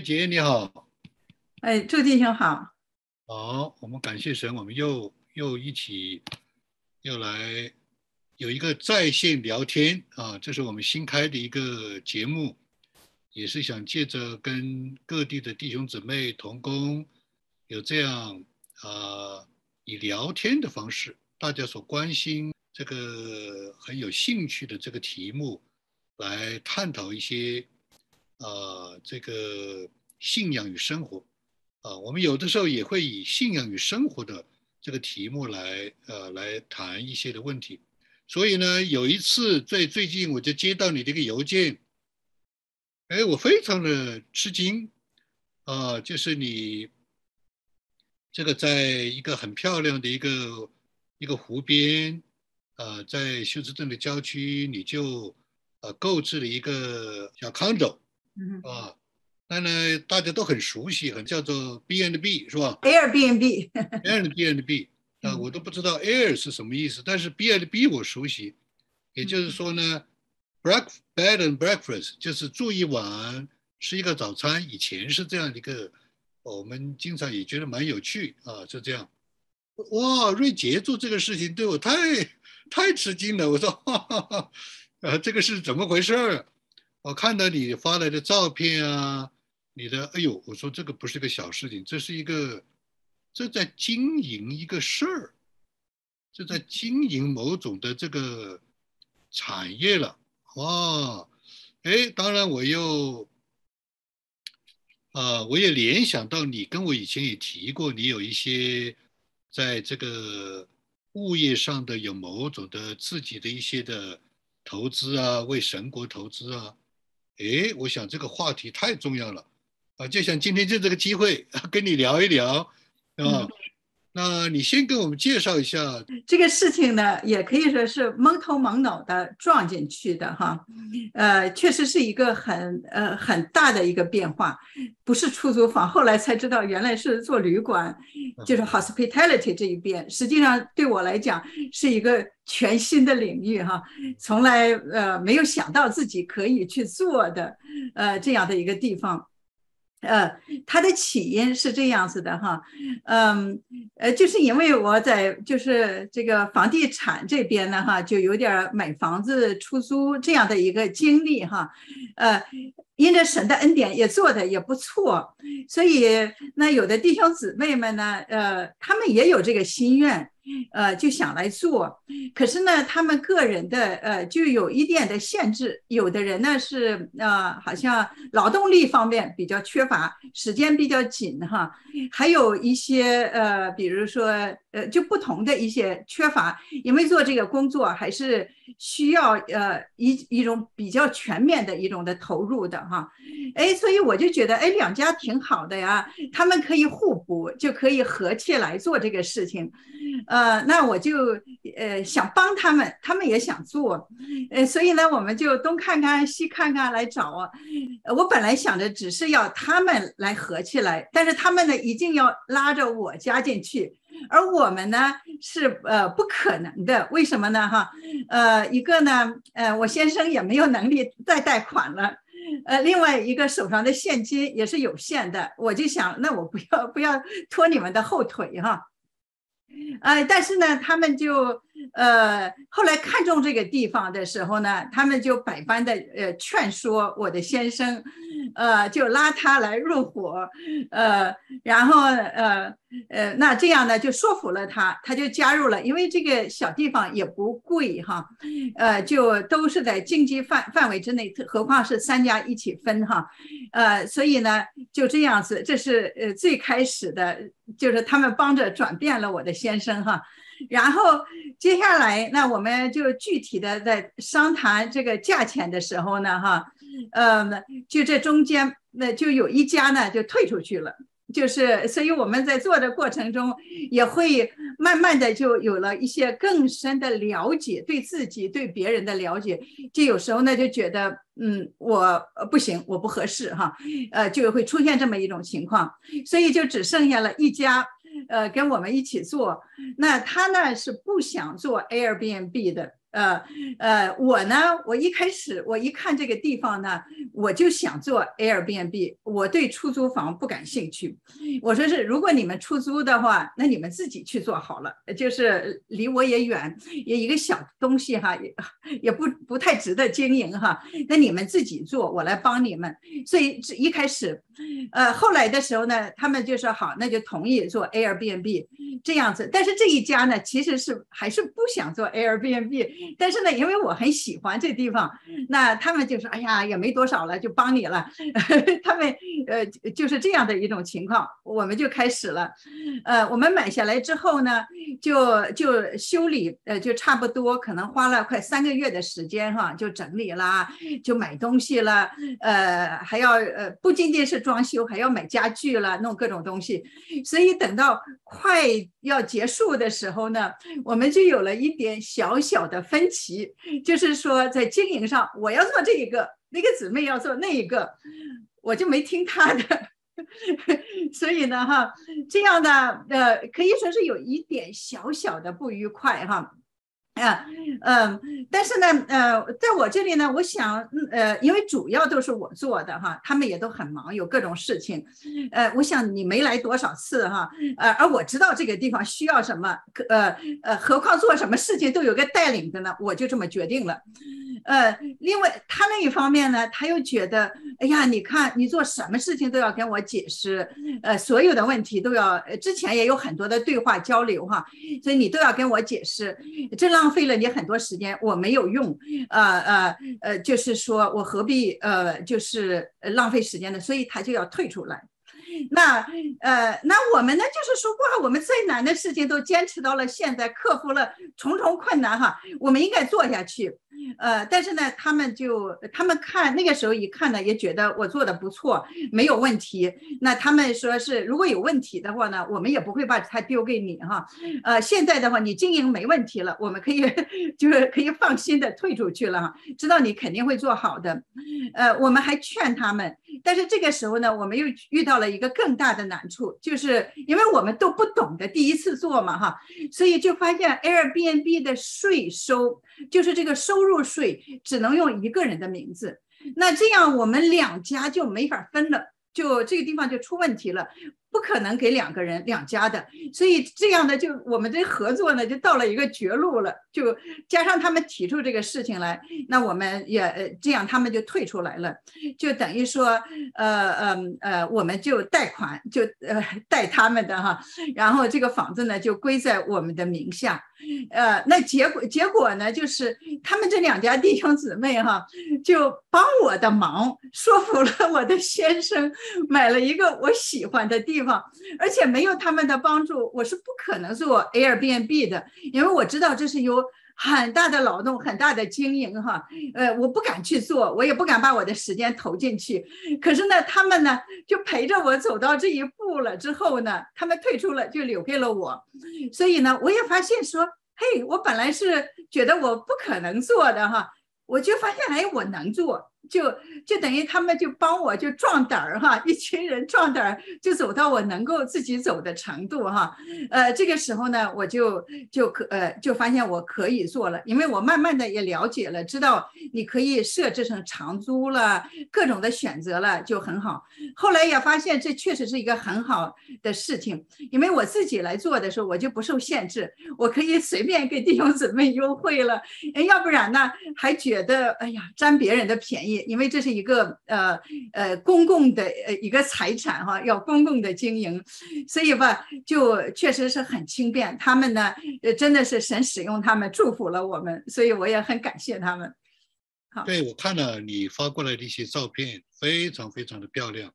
瑞杰你好，哎，祝弟兄好。好，我们感谢神，我们又又一起又来有一个在线聊天啊，这是我们新开的一个节目，也是想借着跟各地的弟兄姊妹同工有这样啊以聊天的方式，大家所关心这个很有兴趣的这个题目来探讨一些啊这个信仰与生活。啊，我们有的时候也会以信仰与生活的这个题目来，呃，来谈一些的问题。所以呢，有一次最最近我就接到你这个邮件，哎，我非常的吃惊，啊，就是你这个在一个很漂亮的一个一个湖边，啊，在休斯顿的郊区，你就呃购置了一个小 condo，啊。那呢，大家都很熟悉，很叫做 B and B 是吧？Airbnb，Airbnb 啊，我都不知道 Air 是什么意思，但是 B and B 我熟悉，也就是说呢，breakfast bed and breakfast 就是住一晚，吃一个早餐。以前是这样的一个，我们经常也觉得蛮有趣啊，就这样。哇，瑞杰做这个事情对我太太吃惊了，我说，哈哈哈，呃，这个是怎么回事？我看到你发来的照片啊。你的哎呦，我说这个不是个小事情，这是一个，这在经营一个事儿，这在经营某种的这个产业了，哇，哎，当然我又，啊，我也联想到你跟我以前也提过，你有一些在这个物业上的有某种的自己的一些的投资啊，为神国投资啊，哎，我想这个话题太重要了。啊，就想今天就这个机会跟你聊一聊，啊，那你先给我们介绍一下这个事情呢，也可以说是蒙头蒙脑的撞进去的哈，呃，确实是一个很呃很大的一个变化，不是出租房，后来才知道原来是做旅馆，就是 hospitality 这一边，实际上对我来讲是一个全新的领域哈，从来呃没有想到自己可以去做的呃这样的一个地方。呃，它的起因是这样子的哈，嗯，呃，就是因为我在就是这个房地产这边呢哈，就有点买房子出租这样的一个经历哈，呃，因着神的恩典也做的也不错，所以那有的弟兄姊妹们呢，呃，他们也有这个心愿。呃，就想来做，可是呢，他们个人的呃，就有一点的限制。有的人呢是呃，好像劳动力方面比较缺乏，时间比较紧哈。还有一些呃，比如说呃，就不同的一些缺乏，因为做这个工作还是需要呃一一种比较全面的一种的投入的哈。哎，所以我就觉得哎，两家挺好的呀，他们可以互补，就可以合起来做这个事情。呃，那我就呃想帮他们，他们也想做，呃，所以呢，我们就东看看西看看来找啊。我本来想着只是要他们来合起来，但是他们呢一定要拉着我加进去，而我们呢是呃不可能的。为什么呢？哈，呃，一个呢，呃，我先生也没有能力再贷款了，呃，另外一个手上的现金也是有限的，我就想，那我不要不要拖你们的后腿哈。呃，但是呢，他们就呃后来看中这个地方的时候呢，他们就百般的呃劝说我的先生。呃，就拉他来入伙，呃，然后呃呃，那这样呢就说服了他，他就加入了，因为这个小地方也不贵哈，呃，就都是在经济范范围之内，何况是三家一起分哈，呃，所以呢就这样子，这是呃最开始的，就是他们帮着转变了我的先生哈，然后接下来那我们就具体的在商谈这个价钱的时候呢哈。呃，就这中间，那就有一家呢就退出去了，就是所以我们在做的过程中，也会慢慢的就有了一些更深的了解，对自己对别人的了解，就有时候呢就觉得，嗯，我不行，我不合适哈，呃，就会出现这么一种情况，所以就只剩下了一家，呃，跟我们一起做，那他呢是不想做 Airbnb 的。呃呃，我呢，我一开始我一看这个地方呢，我就想做 Airbnb，我对出租房不感兴趣。我说是，如果你们出租的话，那你们自己去做好了，就是离我也远，也一个小东西哈，也也不不太值得经营哈。那你们自己做，我来帮你们。所以一开始，呃，后来的时候呢，他们就说好，那就同意做 Airbnb 这样子。但是这一家呢，其实是还是不想做 Airbnb。但是呢，因为我很喜欢这地方，那他们就说：“哎呀，也没多少了，就帮你了。”他们呃就是这样的一种情况，我们就开始了。呃，我们买下来之后呢，就就修理，呃，就差不多可能花了快三个月的时间哈，就整理啦，就买东西了，呃，还要呃不仅仅是装修，还要买家具了，弄各种东西。所以等到快要结束的时候呢，我们就有了一点小小的。分歧就是说，在经营上，我要做这一个，那个姊妹要做那一个，我就没听她的，所以呢，哈，这样呢呃，可以说是有一点小小的不愉快，哈。嗯，嗯，但是呢，呃，在我这里呢，我想，呃，因为主要都是我做的哈，他们也都很忙，有各种事情，呃，我想你没来多少次哈，呃，而我知道这个地方需要什么，呃，呃，何况做什么事情都有个带领的呢，我就这么决定了。呃，另外他那一方面呢，他又觉得，哎呀，你看你做什么事情都要跟我解释，呃，所有的问题都要，之前也有很多的对话交流哈，所以你都要跟我解释，这让浪费了你很多时间，我没有用，呃呃呃，就是说我何必呃就是浪费时间呢？所以他就要退出来。那呃，那我们呢，就是说哇，我们最难的事情都坚持到了现在，克服了重重困难哈，我们应该做下去。呃，但是呢，他们就他们看那个时候一看呢，也觉得我做的不错，没有问题。那他们说是如果有问题的话呢，我们也不会把它丢给你哈。呃，现在的话你经营没问题了，我们可以 就是可以放心的退出去了哈，知道你肯定会做好的。呃，我们还劝他们，但是这个时候呢，我们又遇到了一个更大的难处，就是因为我们都不懂得第一次做嘛哈，所以就发现 Airbnb 的税收就是这个收入。税只能用一个人的名字，那这样我们两家就没法分了，就这个地方就出问题了。不可能给两个人两家的，所以这样的就我们这合作呢就到了一个绝路了。就加上他们提出这个事情来，那我们也呃这样他们就退出来了，就等于说呃呃呃我们就贷款就呃贷他们的哈，然后这个房子呢就归在我们的名下。呃，那结果结果呢就是他们这两家弟兄姊妹哈就帮我的忙，说服了我的先生买了一个我喜欢的地。方，而且没有他们的帮助，我是不可能做 Airbnb 的，因为我知道这是有很大的劳动、很大的经营哈。呃，我不敢去做，我也不敢把我的时间投进去。可是呢，他们呢就陪着我走到这一步了之后呢，他们退出了，就留给了我。所以呢，我也发现说，嘿，我本来是觉得我不可能做的哈，我就发现哎，我能做。就就等于他们就帮我就壮胆儿哈，一群人壮胆儿就走到我能够自己走的程度哈，呃，这个时候呢，我就就可呃就发现我可以做了，因为我慢慢的也了解了，知道你可以设置成长租了，各种的选择了就很好。后来也发现这确实是一个很好的事情，因为我自己来做的时候，我就不受限制，我可以随便给弟兄姊妹优惠了，要不然呢还觉得哎呀占别人的便宜。因为这是一个呃呃公共的呃一个财产哈，要公共的经营，所以吧，就确实是很轻便。他们呢，呃，真的是神使用他们，祝福了我们，所以我也很感谢他们。好，对我看了你发过来的一些照片，非常非常的漂亮。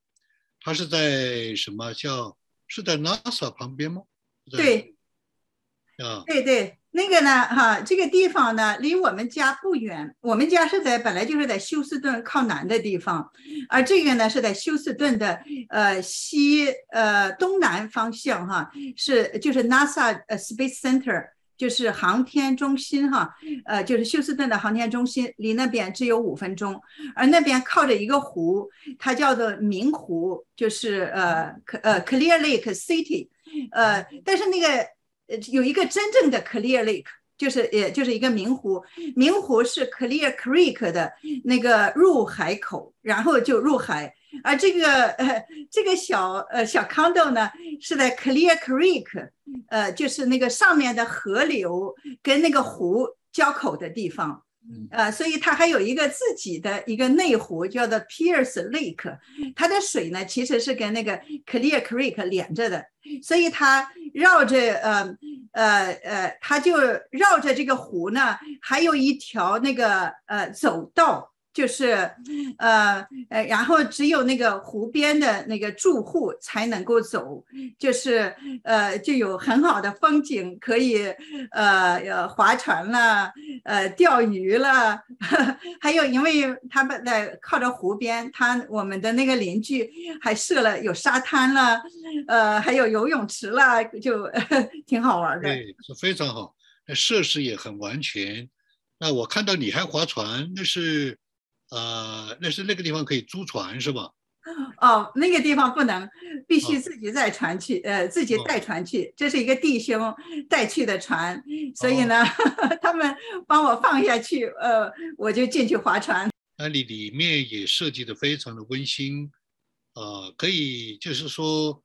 它是在什么叫是在 NASA 旁边吗？对，啊，对对。那个呢，哈，这个地方呢离我们家不远。我们家是在本来就是在休斯顿靠南的地方，而这个呢是在休斯顿的呃西呃东南方向，哈，是就是 NASA 呃 Space Center 就是航天中心，哈，呃就是休斯顿的航天中心，离那边只有五分钟。而那边靠着一个湖，它叫做明湖，就是呃呃 Clear Lake City，呃，但是那个。呃，有一个真正的 Clear Lake，就是呃就是一个明湖，明湖是 Clear Creek 的那个入海口，然后就入海。而这个呃这个小呃小 condo 呢是在 Clear Creek，呃就是那个上面的河流跟那个湖交口的地方。呃，所以它还有一个自己的一个内湖，叫做 Pierce Lake，它的水呢其实是跟那个 Clear Creek 连着的，所以它绕着呃呃呃，它就绕着这个湖呢，还有一条那个呃走道。就是，呃呃，然后只有那个湖边的那个住户才能够走，就是呃，就有很好的风景，可以呃呃划船啦，呃钓鱼啦，还有因为他们在靠着湖边，他我们的那个邻居还设了有沙滩了，呃还有游泳池了，就 挺好玩的。对，是非常好，设施也很完全。那我看到你还划船，那是。呃，那是那个地方可以租船是吧？哦，那个地方不能，必须自己带船去，呃，自己带船去。这是一个弟兄带去的船，所以呢，他们帮我放下去，呃，我就进去划船。那里里面也设计的非常的温馨，呃，可以就是说，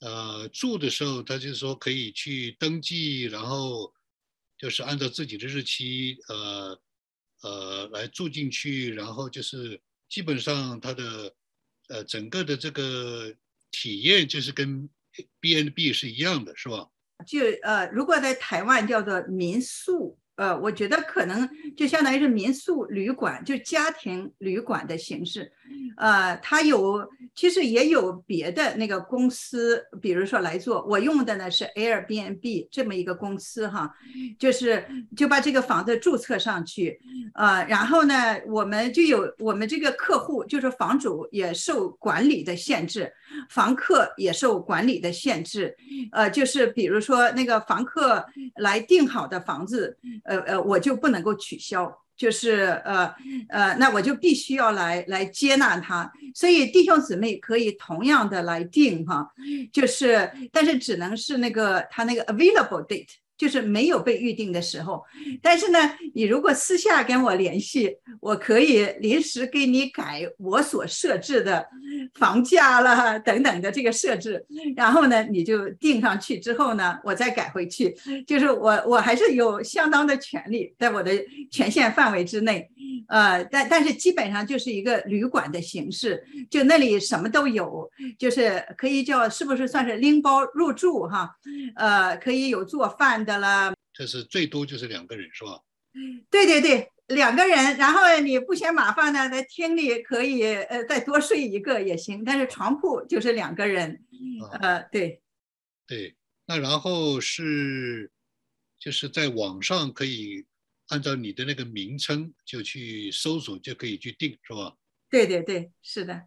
呃，住的时候他就是说可以去登记，然后就是按照自己的日期，呃。呃，来住进去，然后就是基本上它的呃整个的这个体验就是跟 B N B 是一样的，是吧？就呃，如果在台湾叫做民宿。呃，我觉得可能就相当于是民宿旅馆，就家庭旅馆的形式。呃，它有其实也有别的那个公司，比如说来做。我用的呢是 Airbnb 这么一个公司哈，就是就把这个房子注册上去，呃，然后呢，我们就有我们这个客户，就是房主也受管理的限制，房客也受管理的限制。呃，就是比如说那个房客来订好的房子。呃呃，我就不能够取消，就是呃呃，那我就必须要来来接纳他。所以弟兄姊妹可以同样的来定哈，就是但是只能是那个他那个 available date。就是没有被预定的时候，但是呢，你如果私下跟我联系，我可以临时给你改我所设置的房价了等等的这个设置，然后呢，你就定上去之后呢，我再改回去，就是我我还是有相当的权利在我的权限范围之内，呃，但但是基本上就是一个旅馆的形式，就那里什么都有，就是可以叫是不是算是拎包入住哈，呃，可以有做饭。的了，这是最多就是两个人是吧？对对对，两个人，然后你不嫌麻烦呢，在厅里可以呃再多睡一个也行，但是床铺就是两个人，呃对，对，那然后是就是在网上可以按照你的那个名称就去搜索就可以去订是吧？对对对，是的，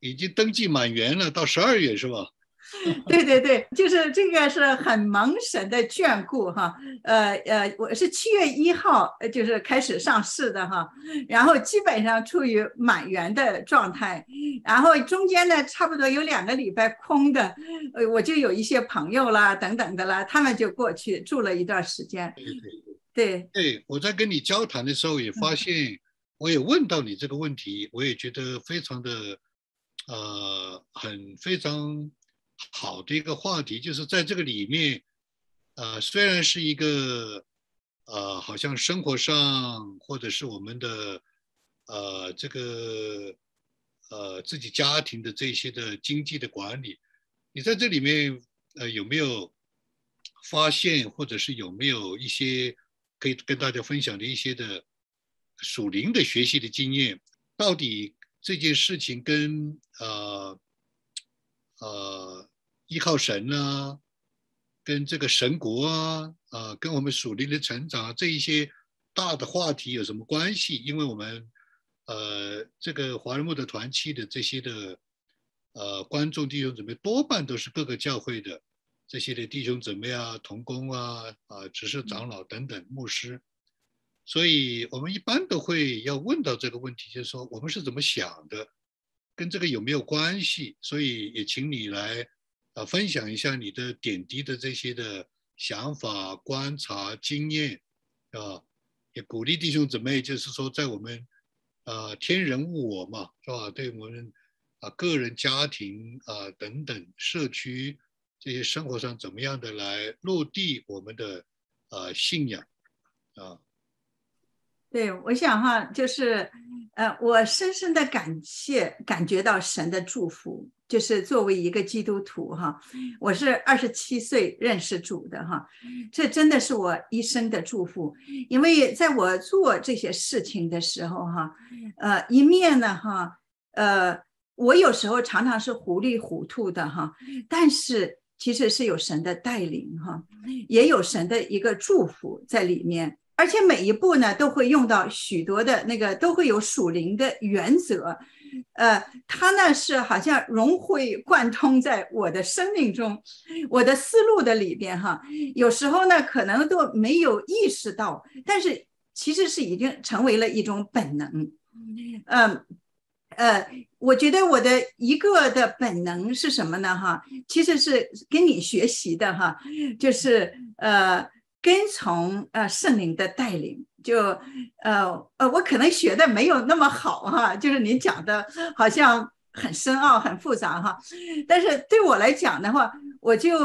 已经登记满员了，到十二月是吧？对对对，就是这个是很蒙神的眷顾哈，呃呃，我是七月一号就是开始上市的哈，然后基本上处于满员的状态，然后中间呢差不多有两个礼拜空的，呃，我就有一些朋友啦等等的啦，他们就过去住了一段时间。对对对，对我在跟你交谈的时候也发现，我也问到你这个问题，我也觉得非常的，呃，很非常。好的一个话题，就是在这个里面，呃，虽然是一个，呃，好像生活上或者是我们的，呃，这个，呃，自己家庭的这些的经济的管理，你在这里面，呃，有没有发现，或者是有没有一些可以跟大家分享的一些的属灵的学习的经验？到底这件事情跟呃？呃，依靠神啊，跟这个神国啊，啊，跟我们属灵的成长啊这一些大的话题有什么关系？因为我们呃，这个华人牧的团契的这些的呃观众弟兄姊妹，多半都是各个教会的这些的弟兄姊妹啊、同工啊、啊执事长老等等牧师，所以我们一般都会要问到这个问题，就是说我们是怎么想的？跟这个有没有关系？所以也请你来，呃，分享一下你的点滴的这些的想法、观察、经验，啊，也鼓励弟兄姊妹，就是说在我们啊天人物我嘛，是吧？对我们啊个人、家庭啊等等社区这些生活上怎么样的来落地我们的啊信仰啊。对，我想哈，就是，呃，我深深的感谢，感觉到神的祝福。就是作为一个基督徒哈，我是二十七岁认识主的哈，这真的是我一生的祝福。因为在我做这些事情的时候哈，呃，一面呢哈，呃，我有时候常常是糊里糊涂的哈，但是其实是有神的带领哈，也有神的一个祝福在里面。而且每一步呢，都会用到许多的那个，都会有属灵的原则，呃，它呢是好像融会贯通在我的生命中，我的思路的里边哈。有时候呢，可能都没有意识到，但是其实是已经成为了一种本能。嗯，呃，我觉得我的一个的本能是什么呢？哈，其实是跟你学习的哈，就是呃。跟从呃圣灵的带领，就呃呃，我可能学的没有那么好哈，就是您讲的好像很深奥、很复杂哈，但是对我来讲的话，我就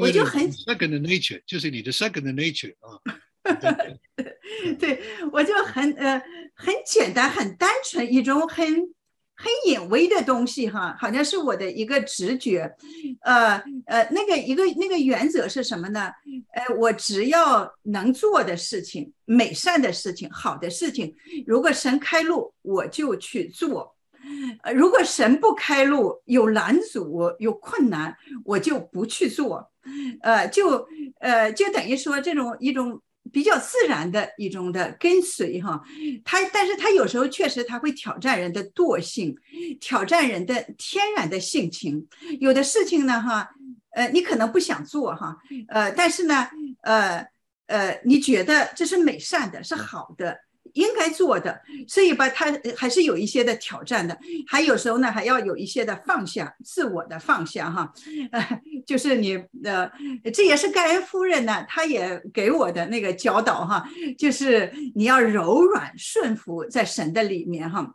我就很 second nature，就是你的 second nature 啊，对，我就很呃很简单、很单纯一种很。很隐微的东西哈，好像是我的一个直觉，呃呃，那个一个那个原则是什么呢？呃，我只要能做的事情、美善的事情、好的事情，如果神开路，我就去做；呃，如果神不开路，有拦阻、有困难，我就不去做。呃，就呃，就等于说这种一种。比较自然的一种的跟随哈，他但是他有时候确实他会挑战人的惰性，挑战人的天然的性情。有的事情呢哈，呃，你可能不想做哈，呃，但是呢，呃呃，你觉得这是美善的，是好的。应该做的，所以吧，他还是有一些的挑战的，还有时候呢，还要有一些的放下，自我的放下哈，呃，就是你呃，这也是盖恩夫人呢，她也给我的那个教导哈，就是你要柔软顺服在神的里面哈，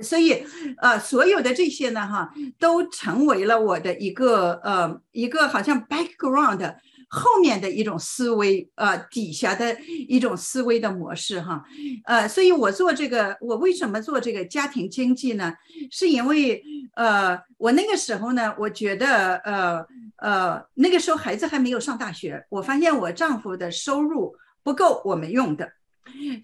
所以呃，所有的这些呢哈，都成为了我的一个呃一个好像 background。后面的一种思维，呃，底下的一种思维的模式，哈，呃，所以我做这个，我为什么做这个家庭经济呢？是因为，呃，我那个时候呢，我觉得，呃，呃，那个时候孩子还没有上大学，我发现我丈夫的收入不够我们用的，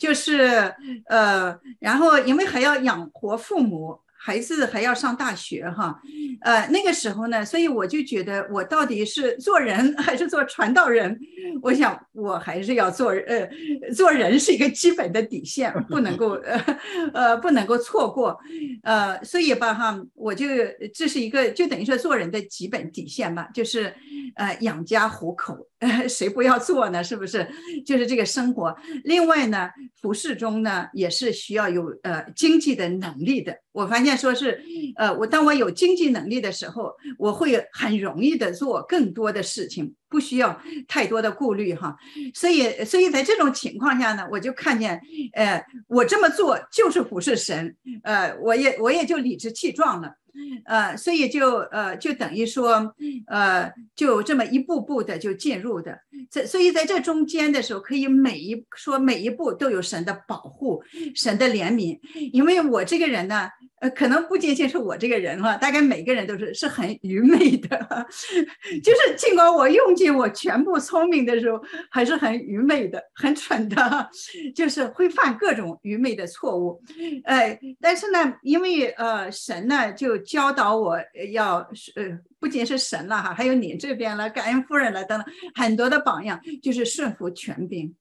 就是，呃，然后因为还要养活父母。孩子还要上大学哈，呃，那个时候呢，所以我就觉得我到底是做人还是做传道人？我想我还是要做，呃，做人是一个基本的底线，不能够，呃，呃，不能够错过，呃，所以吧哈，我就这是一个就等于说做人的基本底线吧，就是呃养家糊口。谁不要做呢？是不是？就是这个生活。另外呢，服饰中呢也是需要有呃经济的能力的。我发现说是，呃，我当我有经济能力的时候，我会很容易的做更多的事情，不需要太多的顾虑哈。所以，所以在这种情况下呢，我就看见，呃，我这么做就是服侍神，呃，我也我也就理直气壮了。呃，所以就呃，就等于说，呃，就这么一步步的就进入的，这所以在这中间的时候，可以每一说每一步都有神的保护，神的怜悯，因为我这个人呢。呃，可能不仅仅是我这个人哈，大概每个人都是是很愚昧的，就是尽管我用尽我全部聪明的时候，还是很愚昧的，很蠢的，就是会犯各种愚昧的错误。呃，但是呢，因为呃神呢就教导我要呃不仅是神了哈，还有你这边了，感恩夫人了等等很多的榜样，就是顺服权柄。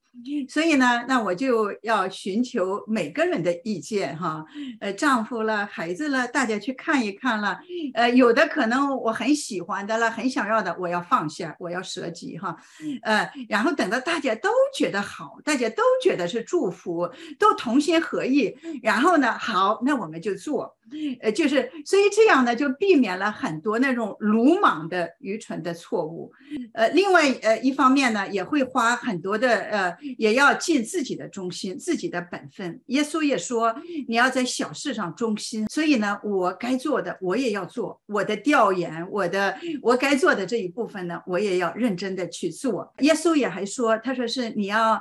所以呢，那我就要寻求每个人的意见哈，呃，丈夫了，孩子了，大家去看一看了，呃，有的可能我很喜欢的了，很想要的，我要放下，我要舍己哈，呃，然后等到大家都觉得好，大家都觉得是祝福，都同心合意，然后呢，好，那我们就做。呃，就是，所以这样呢，就避免了很多那种鲁莽的、愚蠢的错误。呃，另外，呃，一方面呢，也会花很多的，呃，也要尽自己的忠心，自己的本分。耶稣也说，你要在小事上忠心。所以呢，我该做的我也要做，我的调研，我的我该做的这一部分呢，我也要认真的去做。耶稣也还说，他说是你要，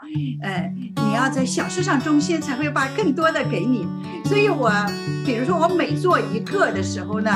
呃，你要在小事上忠心，才会把更多的给你。所以我，比如说我每做一个的时候呢，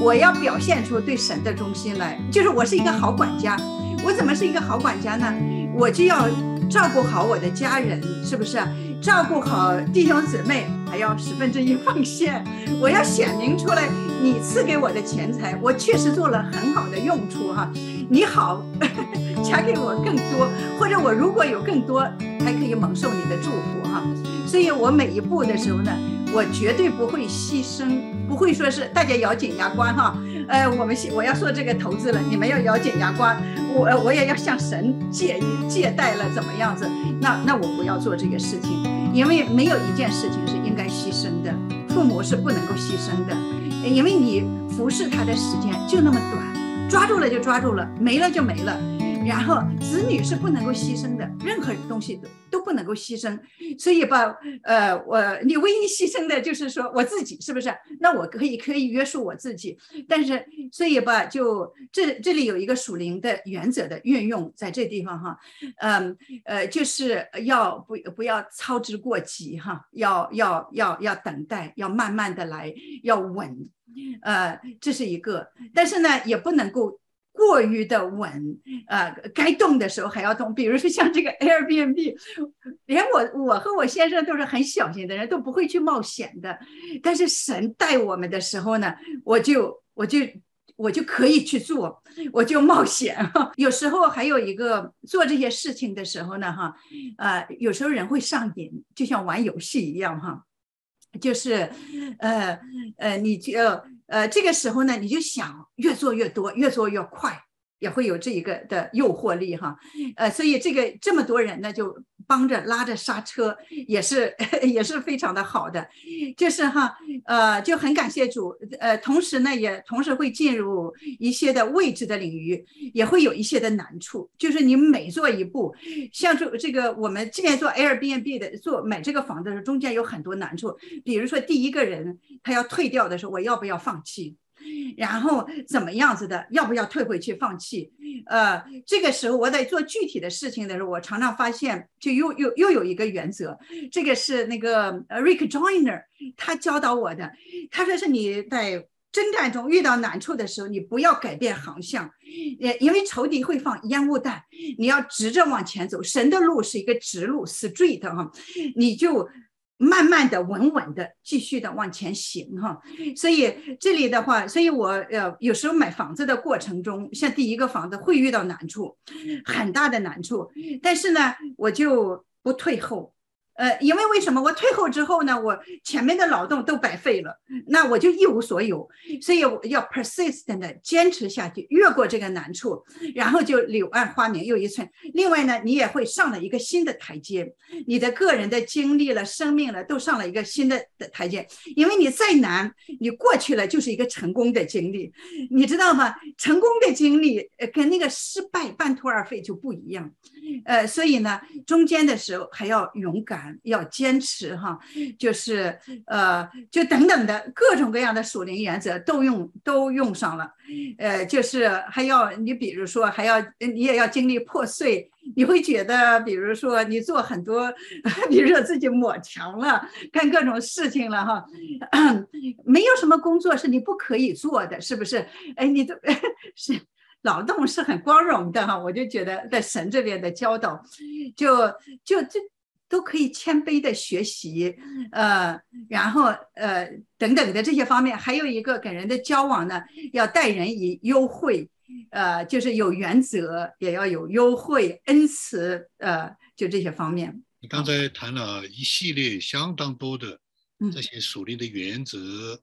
我要表现出对神的忠心来，就是我是一个好管家。我怎么是一个好管家呢？我就要照顾好我的家人，是不是？照顾好弟兄姊妹，还要十分之一奉献。我要显明出来，你赐给我的钱财，我确实做了很好的用处哈。你好，加给我更多，或者我如果有更多，还可以蒙受你的祝福哈。所以我每一步的时候呢，我绝对不会牺牲，不会说是大家咬紧牙关哈。呃，我们我要做这个投资了，你们要咬紧牙关，我我也要向神借借贷了，怎么样子？那那我不要做这个事情，因为没有一件事情是应该牺牲的，父母是不能够牺牲的，因为你服侍他的时间就那么短，抓住了就抓住了，没了就没了。然后子女是不能够牺牲的，任何东西都都不能够牺牲，所以吧，呃，我你唯一牺牲的就是说我自己，是不是？那我可以可以约束我自己，但是所以吧，就这这里有一个属灵的原则的运用在这地方哈，嗯呃，就是要不不要操之过急哈，要要要要等待，要慢慢的来，要稳，呃，这是一个，但是呢，也不能够。过于的稳，呃，该动的时候还要动。比如说像这个 Airbnb，连我我和我先生都是很小心的人，都不会去冒险的。但是神带我们的时候呢，我就我就我就可以去做，我就冒险。有时候还有一个做这些事情的时候呢，哈，呃，有时候人会上瘾，就像玩游戏一样，哈，就是，呃呃，你就。呃，这个时候呢，你就想越做越多，越做越快，也会有这一个的诱惑力哈。呃，所以这个这么多人呢，就帮着拉着刹车，也是 也是非常的好的。就是哈，呃，就很感谢主。呃，同时呢，也同时会进入一些的位置的领域，也会有一些的难处。就是你每做一步，像这这个我们即便做 Airbnb 的，做买这个房子的时候，中间有很多难处。比如说第一个人。他要退掉的时候，我要不要放弃？然后怎么样子的？要不要退回去放弃？呃，这个时候我在做具体的事情的时候，我常常发现，就又又又有一个原则，这个是那个 Rick Joyner 他教导我的。他说是你在征战中遇到难处的时候，你不要改变航向，也因为仇敌会放烟雾弹，你要直着往前走。神的路是一个直路，straight 哈，你就。慢慢的、稳稳的、继续的往前行哈，所以这里的话，所以我呃有时候买房子的过程中，像第一个房子会遇到难处，很大的难处，但是呢，我就不退后。呃，因为为什么我退后之后呢？我前面的劳动都白费了，那我就一无所有。所以我要 persistent 的坚持下去，越过这个难处，然后就柳暗花明又一村。另外呢，你也会上了一个新的台阶，你的个人的经历了、生命了，都上了一个新的的台阶。因为你再难，你过去了就是一个成功的经历，你知道吗？成功的经历呃跟那个失败半途而废就不一样。呃，所以呢，中间的时候还要勇敢，要坚持哈，就是呃，就等等的各种各样的属灵原则都用都用上了，呃，就是还要你比如说还要你也要经历破碎，你会觉得比如说你做很多，比如说自己抹墙了，干各种事情了哈，没有什么工作是你不可以做的，是不是？哎，你都 是。劳动是很光荣的哈，我就觉得在神这边的教导，就就就都可以谦卑的学习，呃，然后呃等等的这些方面，还有一个跟人的交往呢，要待人以优惠，呃，就是有原则，也要有优惠、恩慈，呃，就这些方面。你刚才谈了一系列相当多的这些属灵的原则，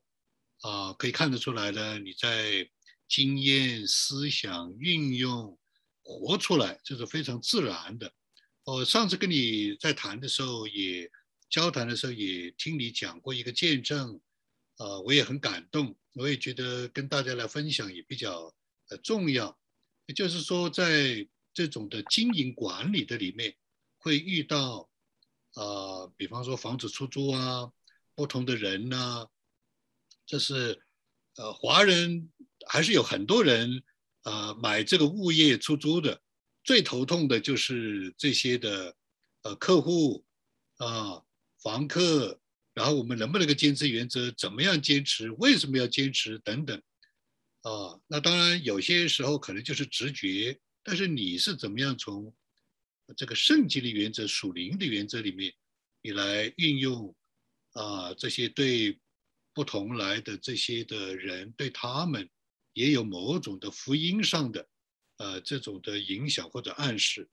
啊，可以看得出来呢，你在。经验、思想运用、活出来，这是非常自然的。我上次跟你在谈的时候，也交谈的时候，也听你讲过一个见证，呃，我也很感动，我也觉得跟大家来分享也比较呃重要。也就是说，在这种的经营管理的里面，会遇到，呃，比方说房子出租啊，不同的人呐，这是，呃，华人还是有很多人，呃，买这个物业出租的，最头痛的就是这些的，呃，客户啊，房客，然后我们能不能够坚持原则，怎么样坚持，为什么要坚持等等，啊，那当然有些时候可能就是直觉，但是你是怎么样从？这个圣经的原则、属灵的原则里面，你来运用啊，这些对不同来的这些的人，对他们也有某种的福音上的呃这种的影响或者暗示。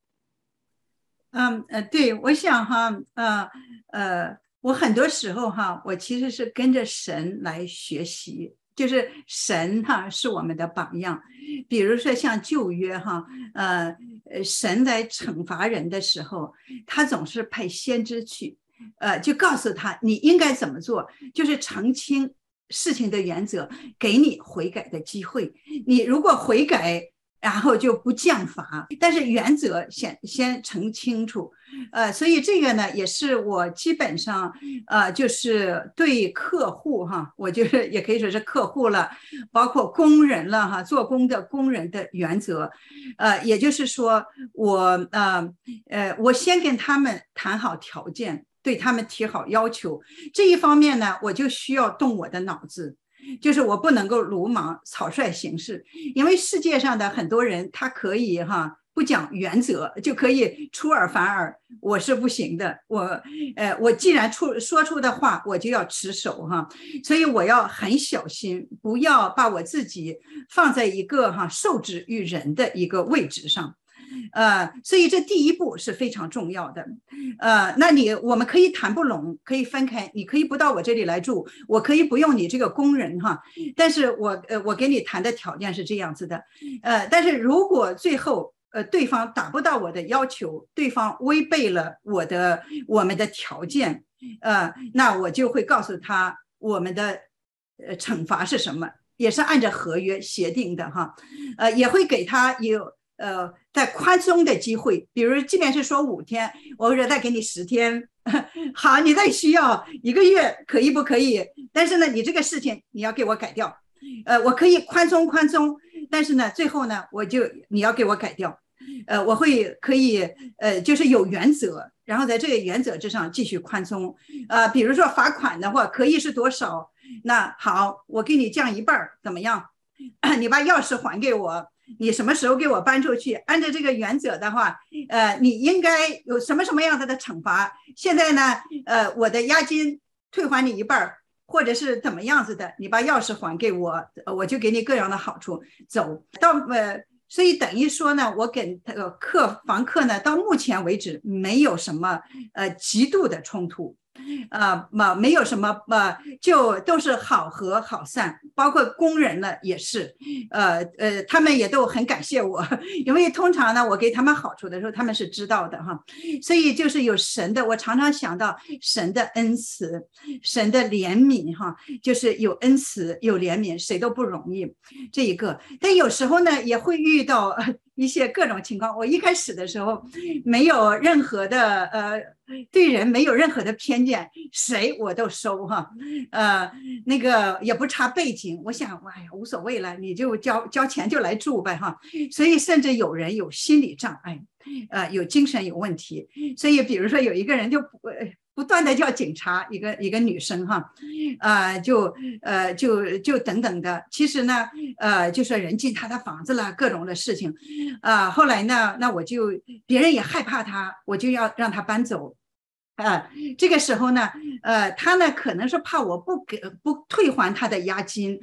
嗯呃，对，我想哈，呃呃，我很多时候哈，我其实是跟着神来学习。就是神哈是我们的榜样，比如说像旧约哈，呃呃，神来惩罚人的时候，他总是派先知去，呃，就告诉他你应该怎么做，就是澄清事情的原则，给你悔改的机会。你如果悔改。然后就不降罚，但是原则先先澄清楚，呃，所以这个呢也是我基本上，呃，就是对客户哈，我就是 也可以说是客户了，包括工人了哈，做工的工人的原则，呃，也就是说我呃呃，我先跟他们谈好条件，对他们提好要求，这一方面呢，我就需要动我的脑子。就是我不能够鲁莽草率行事，因为世界上的很多人他可以哈不讲原则就可以出尔反尔，我是不行的。我呃，我既然出说出的话，我就要持守哈，所以我要很小心，不要把我自己放在一个哈受制于人的一个位置上。呃，所以这第一步是非常重要的。呃，那你我们可以谈不拢，可以分开，你可以不到我这里来住，我可以不用你这个工人哈。但是我呃，我给你谈的条件是这样子的。呃，但是如果最后呃对方达不到我的要求，对方违背了我的我们的条件，呃，那我就会告诉他我们的呃惩罚是什么，也是按照合约协定的哈。呃，也会给他有。呃，在宽松的机会，比如即便是说五天，我或者再给你十天，好，你再需要一个月，可以不可以？但是呢，你这个事情你要给我改掉，呃，我可以宽松宽松，但是呢，最后呢，我就你要给我改掉，呃，我会可以，呃，就是有原则，然后在这个原则之上继续宽松，呃，比如说罚款的话，可以是多少？那好，我给你降一半儿，怎么样？你把钥匙还给我。你什么时候给我搬出去？按照这个原则的话，呃，你应该有什么什么样子的惩罚？现在呢，呃，我的押金退还你一半儿，或者是怎么样子的？你把钥匙还给我，我就给你各样的好处。走到呃，所以等于说呢，我跟这个客房客呢，到目前为止没有什么呃极度的冲突。啊，嘛没有什么，呃，就都是好合好散，包括工人呢也是，呃呃，他们也都很感谢我，因为通常呢，我给他们好处的时候，他们是知道的哈，所以就是有神的，我常常想到神的恩慈，神的怜悯哈，就是有恩慈有怜悯，谁都不容易这一个，但有时候呢，也会遇到。一些各种情况，我一开始的时候没有任何的呃，对人没有任何的偏见，谁我都收哈，呃，那个也不差背景，我想，哎呀，无所谓了，你就交交钱就来住呗哈，所以甚至有人有心理障碍，呃，有精神有问题，所以比如说有一个人就不。不断的叫警察，一个一个女生哈，呃，就呃就就等等的，其实呢，呃，就说人进他的房子了，各种的事情，啊，后来呢，那我就别人也害怕他，我就要让他搬走，啊，这个时候呢，呃，他呢可能是怕我不给不退还他的押金。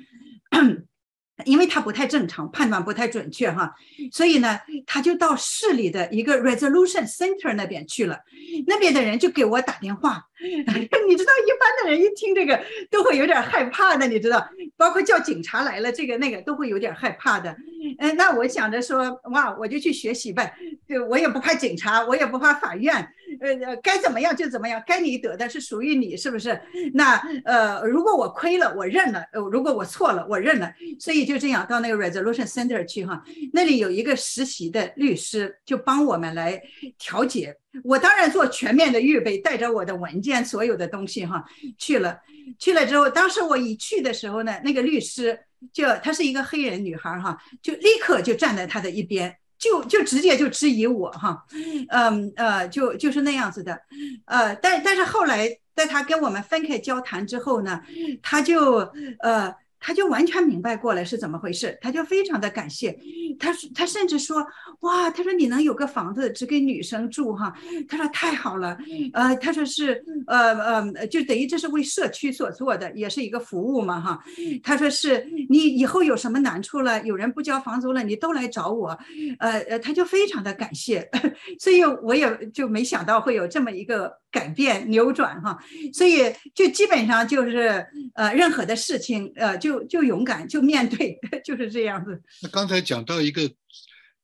因为他不太正常，判断不太准确哈，所以呢，他就到市里的一个 resolution center 那边去了。那边的人就给我打电话，你知道，一般的人一听这个都会有点害怕的，你知道，包括叫警察来了，这个那个都会有点害怕的。嗯，那我想着说，哇，我就去学习呗，就我也不怕警察，我也不怕法院，呃，该怎么样就怎么样，该你得的是属于你，是不是？那呃，如果我亏了，我认了；呃，如果我错了，我认了。所以就这样到那个 resolution center 去哈，那里有一个实习的律师，就帮我们来调解。我当然做全面的预备，带着我的文件，所有的东西哈去了。去了之后，当时我一去的时候呢，那个律师就她是一个黑人女孩哈，就立刻就站在她的一边。就就直接就质疑我哈，嗯呃，就就是那样子的，呃，但但是后来在她跟我们分开交谈之后呢，她就呃。他就完全明白过来是怎么回事，他就非常的感谢，他他甚至说，哇，他说你能有个房子只给女生住哈，他说太好了，呃，他说是呃呃，就等于这是为社区所做的，也是一个服务嘛哈，他说是你以后有什么难处了，有人不交房租了，你都来找我，呃呃，他就非常的感谢，所以我也就没想到会有这么一个。改变扭转哈，所以就基本上就是呃，任何的事情呃，就就勇敢就面对，就是这样子。那刚才讲到一个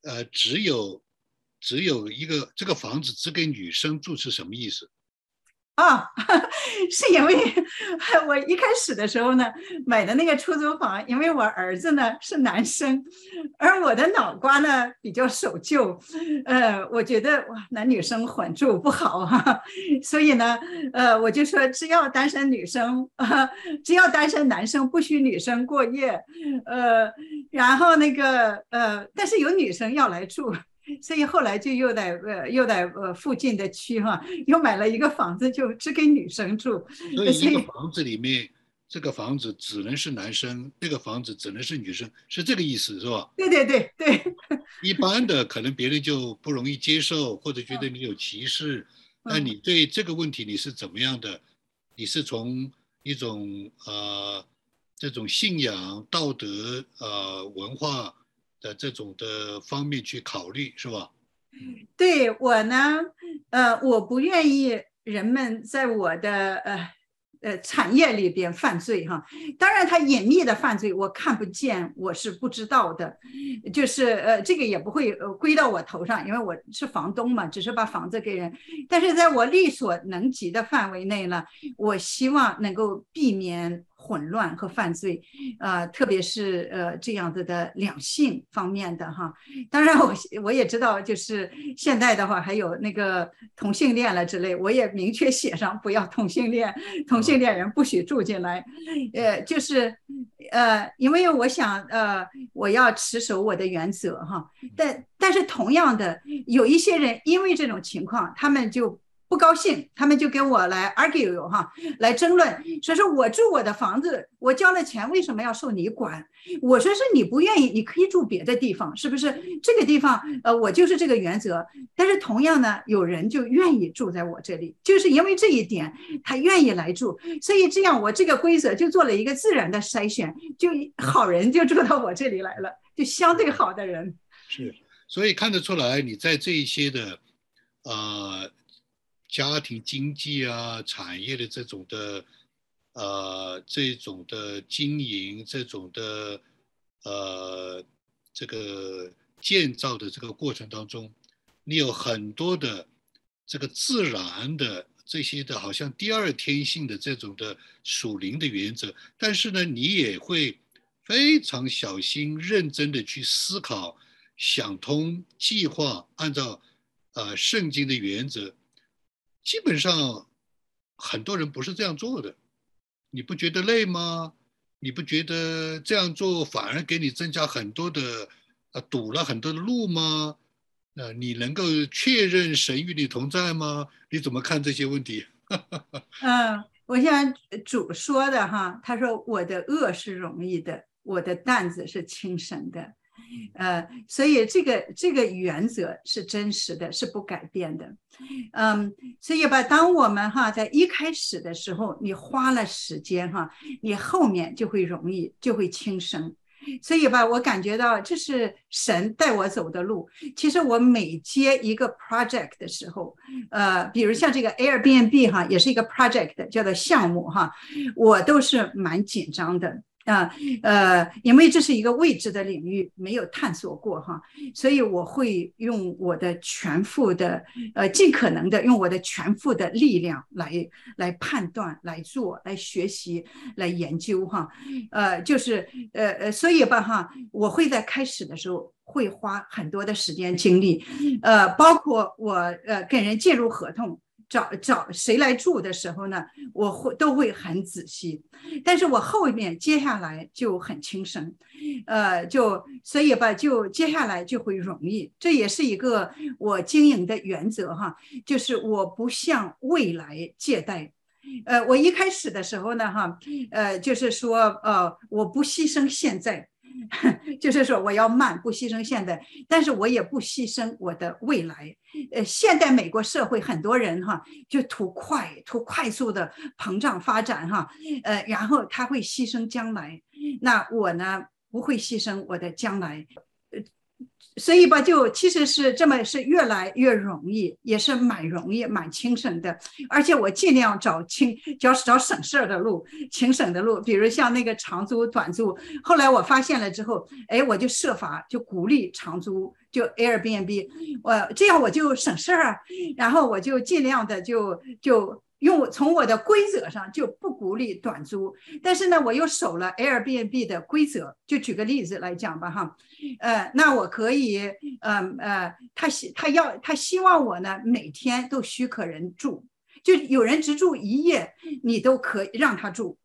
呃，只有只有一个这个房子只给女生住是什么意思？啊，是因为 我一开始的时候呢，买的那个出租房，因为我儿子呢是男生，而我的脑瓜呢比较守旧，呃，我觉得哇，男女生混住不好哈，所以呢，呃，我就说只要单身女生，只要单身男生不许女生过夜，呃，然后那个呃，但是有女生要来住。所以后来就又在呃又在呃附近的区哈，又买了一个房子，就只给女生住。所以一个房子里面，这个房子只能是男生，那个房子只能是女生，是这个意思是吧？对对对对。一般的可能别人就不容易接受，或者觉得你有歧视。那你对这个问题你是怎么样的？你是从一种呃这种信仰、道德、呃文化。的这种的方面去考虑是吧？对我呢，呃，我不愿意人们在我的呃呃产业里边犯罪哈。当然，他隐秘的犯罪我看不见，我是不知道的。就是呃，这个也不会归到我头上，因为我是房东嘛，只是把房子给人。但是在我力所能及的范围内呢，我希望能够避免。混乱和犯罪，呃，特别是呃这样子的两性方面的哈。当然，我我也知道，就是现在的话还有那个同性恋了之类，我也明确写上不要同性恋，同性恋人不许住进来。呃，就是呃，因为我想呃，我要持守我的原则哈。但但是同样的，有一些人因为这种情况，他们就。不高兴，他们就跟我来 argue 哈，来争论，说是我住我的房子，我交了钱，为什么要受你管？我说是你不愿意，你可以住别的地方，是不是？这个地方，呃，我就是这个原则。但是同样呢，有人就愿意住在我这里，就是因为这一点，他愿意来住，所以这样我这个规则就做了一个自然的筛选，就好人就住到我这里来了，就相对好的人。是，所以看得出来你在这一些的，呃。家庭经济啊，产业的这种的，呃，这种的经营，这种的，呃，这个建造的这个过程当中，你有很多的这个自然的这些的，好像第二天性的这种的属灵的原则，但是呢，你也会非常小心认真的去思考，想通计划，按照呃圣经的原则。基本上，很多人不是这样做的，你不觉得累吗？你不觉得这样做反而给你增加很多的，呃，堵了很多的路吗？呃，你能够确认神与你同在吗？你怎么看这些问题？嗯，我像主说的哈，他说我的恶是容易的，我的担子是轻省的。呃，所以这个这个原则是真实的，是不改变的。嗯，所以吧，当我们哈在一开始的时候，你花了时间哈，你后面就会容易，就会轻生。所以吧，我感觉到这是神带我走的路。其实我每接一个 project 的时候，呃，比如像这个 Airbnb 哈，也是一个 project 叫做项目哈，我都是蛮紧张的。啊，呃，因为这是一个未知的领域，没有探索过哈，所以我会用我的全副的，呃，尽可能的用我的全副的力量来来判断、来做、来学习、来研究哈，呃，就是呃呃，所以吧哈，我会在开始的时候会花很多的时间精力，呃，包括我呃跟人介入合同。找找谁来住的时候呢，我会都会很仔细，但是我后面接下来就很轻省，呃，就所以吧，就接下来就会容易，这也是一个我经营的原则哈，就是我不向未来借贷，呃，我一开始的时候呢哈，呃，就是说呃，我不牺牲现在。就是说，我要慢，不牺牲现在，但是我也不牺牲我的未来。呃，现代美国社会很多人哈，就图快，图快速的膨胀发展哈，呃，然后他会牺牲将来。那我呢，不会牺牲我的将来。所以吧，就其实是这么是越来越容易，也是蛮容易、蛮轻省的。而且我尽量找轻，找找省事儿的路、轻省的路。比如像那个长租、短租。后来我发现了之后，哎，我就设法就鼓励长租，就 Airbnb，我这样我就省事儿。然后我就尽量的就就。用从我的规则上就不鼓励短租，但是呢，我又守了 Airbnb 的规则。就举个例子来讲吧，哈，呃，那我可以，呃呃，他希他要他希望我呢每天都许可人住，就有人只住一夜，你都可以让他住，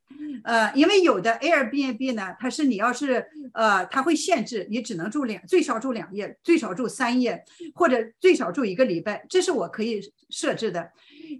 呃，因为有的 Airbnb 呢，它是你要是呃，它会限制你只能住两，最少住两夜，最少住三夜，或者最少住一个礼拜，这是我可以设置的。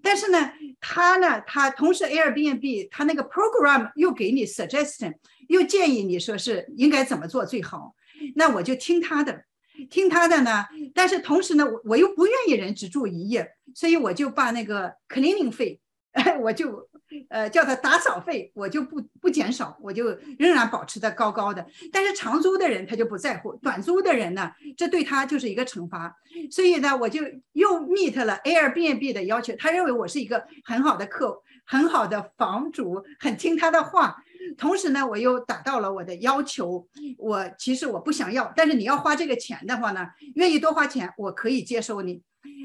但是呢，他呢，他同时 Airbnb 他那个 program 又给你 suggestion，又建议你说是应该怎么做最好，那我就听他的，听他的呢。但是同时呢，我我又不愿意人只住一夜，所以我就把那个 cleaning 费，我就。呃，叫他打扫费，我就不不减少，我就仍然保持的高高的。但是长租的人他就不在乎，短租的人呢，这对他就是一个惩罚。所以呢，我就又 meet 了 Airbnb 的要求，他认为我是一个很好的客，很好的房主，很听他的话。同时呢，我又达到了我的要求。我其实我不想要，但是你要花这个钱的话呢，愿意多花钱，我可以接受你。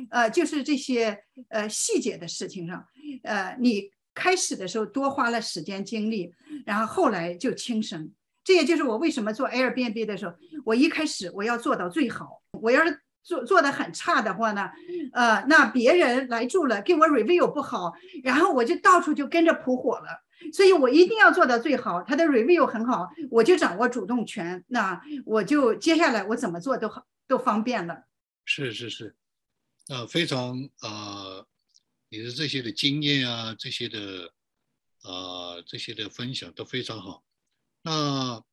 呃，就是这些呃细节的事情上，呃，你。开始的时候多花了时间精力，然后后来就轻生。这也就是我为什么做 Airbnb 的时候，我一开始我要做到最好。我要是做做的很差的话呢，呃，那别人来住了给我 review 不好，然后我就到处就跟着扑火了。所以我一定要做到最好，他的 review 很好，我就掌握主动权。那我就接下来我怎么做都好都方便了。是是是，啊，非常啊。你的这些的经验啊，这些的啊，这些的分享都非常好。那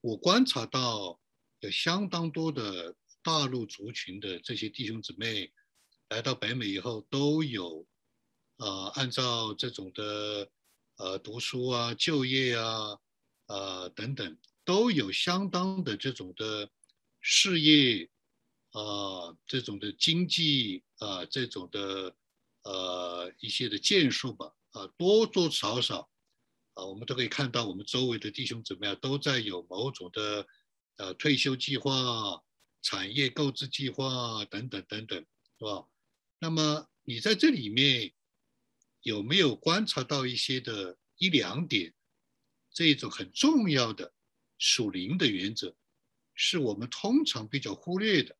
我观察到有相当多的大陆族群的这些弟兄姊妹来到北美以后，都有啊，按照这种的呃读书啊、就业啊、呃等等，都有相当的这种的事业啊，这种的经济啊，这种的。呃，一些的建树吧，啊，多多少少，啊，我们都可以看到，我们周围的弟兄姊妹啊，都在有某种的呃退休计划、产业购置计划等等等等，是吧？那么你在这里面有没有观察到一些的一两点，这一种很重要的属灵的原则，是我们通常比较忽略的？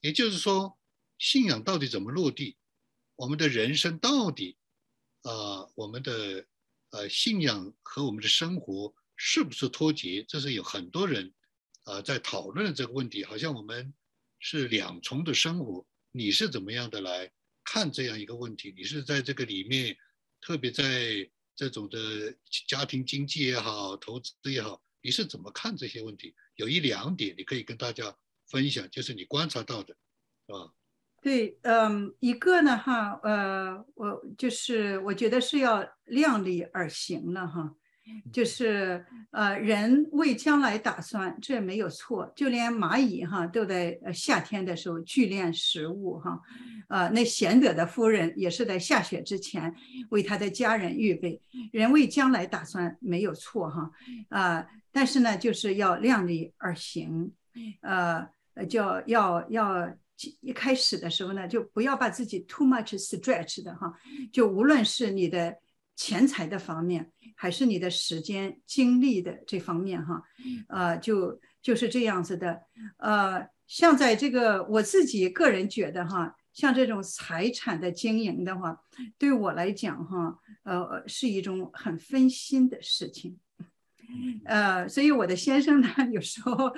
也就是说，信仰到底怎么落地？我们的人生到底，呃，我们的呃信仰和我们的生活是不是脱节？这是有很多人啊在讨论这个问题。好像我们是两重的生活，你是怎么样的来看这样一个问题？你是在这个里面，特别在这种的家庭经济也好，投资也好，你是怎么看这些问题？有一两点你可以跟大家分享，就是你观察到的，啊。对，嗯，一个呢，哈，呃，我就是我觉得是要量力而行了，哈，就是呃，人为将来打算，这没有错。就连蚂蚁哈，都在呃夏天的时候聚敛食物哈。呃，那贤德的夫人也是在下雪之前为他的家人预备。人为将来打算没有错哈。啊，但是呢，就是要量力而行。呃，就要要一开始的时候呢，就不要把自己 too much stretch 的哈。就无论是你的钱财的方面。还是你的时间精力的这方面哈，呃，就就是这样子的，呃，像在这个我自己个人觉得哈，像这种财产的经营的话，对我来讲哈，呃，是一种很分心的事情。呃，所以我的先生呢，有时候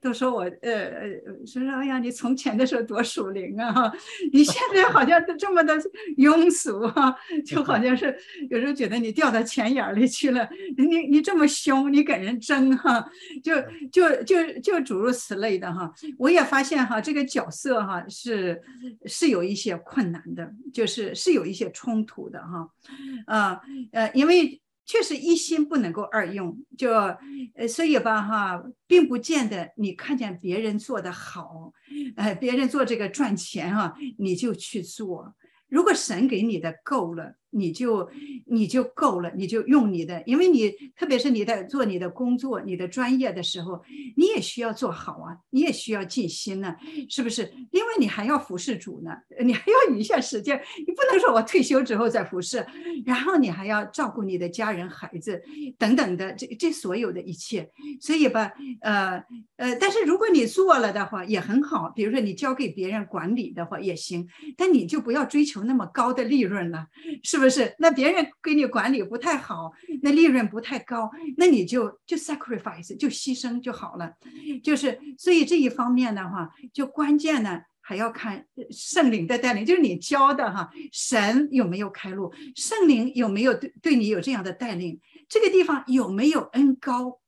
都说我，呃呃，说说，哎呀，你从前的时候多属灵啊，你现在好像都这么的庸俗哈，就好像是有时候觉得你掉到钱眼里去了，你你这么凶，你跟人争哈，就就就就诸如此类的哈。我也发现哈，这个角色哈是是有一些困难的，就是是有一些冲突的哈，啊呃，因为。确实一心不能够二用，就呃，所以吧哈，并不见得你看见别人做的好，呃，别人做这个赚钱啊，你就去做。如果神给你的够了。你就你就够了，你就用你的，因为你特别是你在做你的工作、你的专业的时候，你也需要做好啊，你也需要尽心呢，是不是？因为你还要服侍主呢，你还要 余下时间，你不能说我退休之后再服侍，然后你还要照顾你的家人、孩子等等的，这这所有的一切。所以吧，呃呃，但是如果你做了的话也很好，比如说你交给别人管理的话也行，但你就不要追求那么高的利润了，是。不是，那别人给你管理不太好，那利润不太高，那你就就 sacrifice 就牺牲就好了。就是所以这一方面的话，就关键呢还要看圣灵的带领，就是你教的哈，神有没有开路，圣灵有没有对对你有这样的带领，这个地方有没有恩高，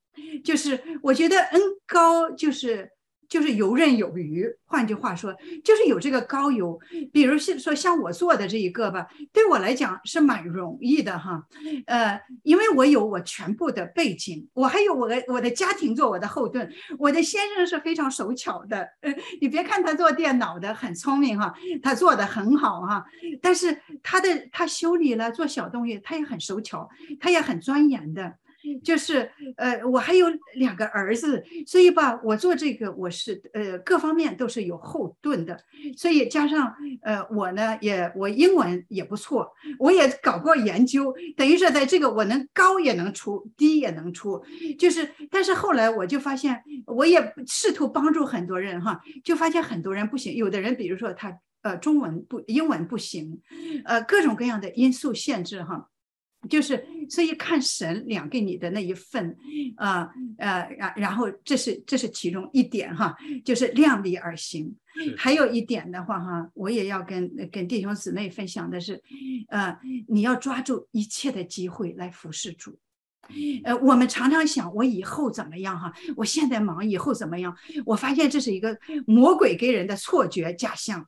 就是我觉得恩高就是。就是游刃有余，换句话说，就是有这个高油。比如是说像我做的这一个吧，对我来讲是蛮容易的哈。呃，因为我有我全部的背景，我还有我的我的家庭做我的后盾。我的先生是非常手巧的，呃，你别看他做电脑的很聪明哈，他做的很好哈。但是他的他修理了做小东西，他也很手巧，他也很钻研的。就是呃，我还有两个儿子，所以吧，我做这个我是呃各方面都是有后盾的，所以加上呃我呢也我英文也不错，我也搞过研究，等于说在这个我能高也能出，低也能出，就是但是后来我就发现，我也试图帮助很多人哈，就发现很多人不行，有的人比如说他呃中文不英文不行，呃各种各样的因素限制哈。就是，所以看神量给你的那一份，啊呃，然然后这是这是其中一点哈，就是量力而行。还有一点的话哈，我也要跟跟弟兄姊妹分享的是，呃，你要抓住一切的机会来服侍主。呃，我们常常想我以后怎么样哈，我现在忙以后怎么样？我发现这是一个魔鬼给人的错觉假象。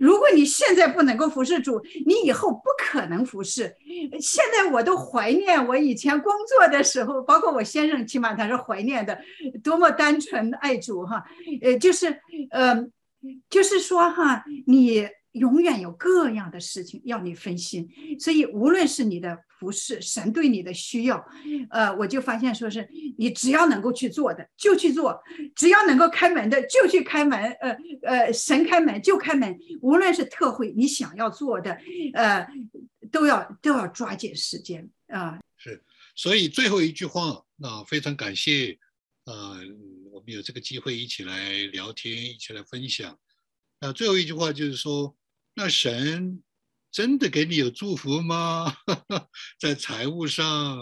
如果你现在不能够服侍主，你以后不可能服侍。现在我都怀念我以前工作的时候，包括我先生，起码他是怀念的，多么单纯爱主哈。呃，就是，呃，就是说哈，你。永远有各样的事情要你分心，所以无论是你的服饰，神对你的需要，呃，我就发现说是你只要能够去做的就去做，只要能够开门的就去开门，呃呃，神开门就开门，无论是特惠你想要做的，呃，都要都要抓紧时间啊。是，所以最后一句话啊，非常感谢，呃，我们有这个机会一起来聊天，一起来分享。那最后一句话就是说。那神真的给你有祝福吗？在财务上，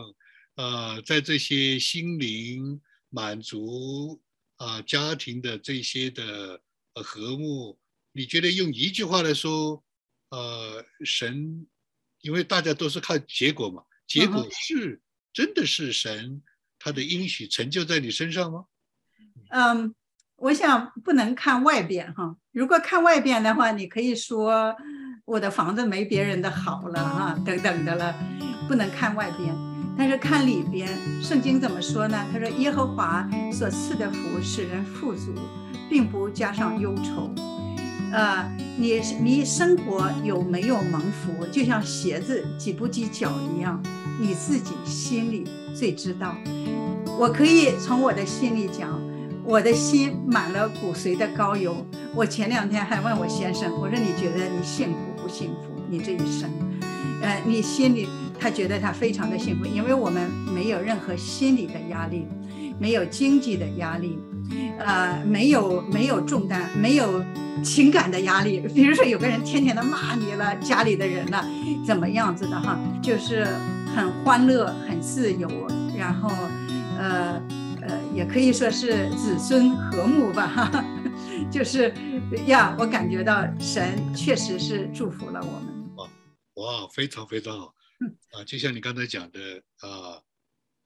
啊，在这些心灵满足啊，家庭的这些的和睦，你觉得用一句话来说，呃，神，因为大家都是看结果嘛，结果是真的是神他的应许成就在你身上吗？嗯。我想不能看外边哈，如果看外边的话，你可以说我的房子没别人的好了啊，等等的了，不能看外边。但是看里边，圣经怎么说呢？他说：“耶和华所赐的福使人富足，并不加上忧愁。”呃，你你生活有没有蒙福，就像鞋子挤不挤脚一样，你自己心里最知道。我可以从我的心里讲，我的心满了骨髓的膏油。我前两天还问我先生，我说你觉得你幸福不幸福？你这一生，呃，你心里他觉得他非常的幸福，因为我们没有任何心理的压力，没有经济的压力，呃，没有没有重担，没有情感的压力。比如说有个人天天的骂你了，家里的人了，怎么样子的哈，就是很欢乐，很自由，然后。呃，也可以说是子孙和睦吧，哈哈，就是呀，我感觉到神确实是祝福了我们。哇哇，非常非常好啊！就像你刚才讲的啊，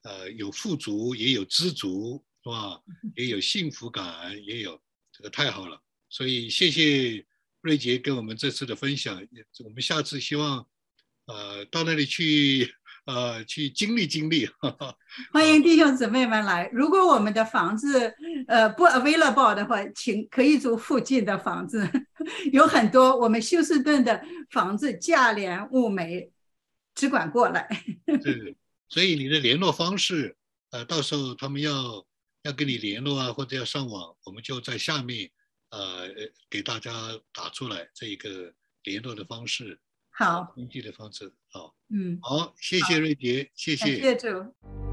呃，有富足，也有知足，是吧？也有幸福感，也有这个太好了。所以谢谢瑞杰跟我们这次的分享，我们下次希望呃到那里去。呃，去经历经历，欢迎弟兄姊妹们来。如果我们的房子呃不 available 的话，请可以住附近的房子，有很多我们休斯顿的房子价廉物美，只管过来。对，所以你的联络方式，呃，到时候他们要要跟你联络啊，或者要上网，我们就在下面呃给大家打出来这一个联络的方式。好，登记的方式好，嗯，好，谢谢瑞杰，谢谢，谢主。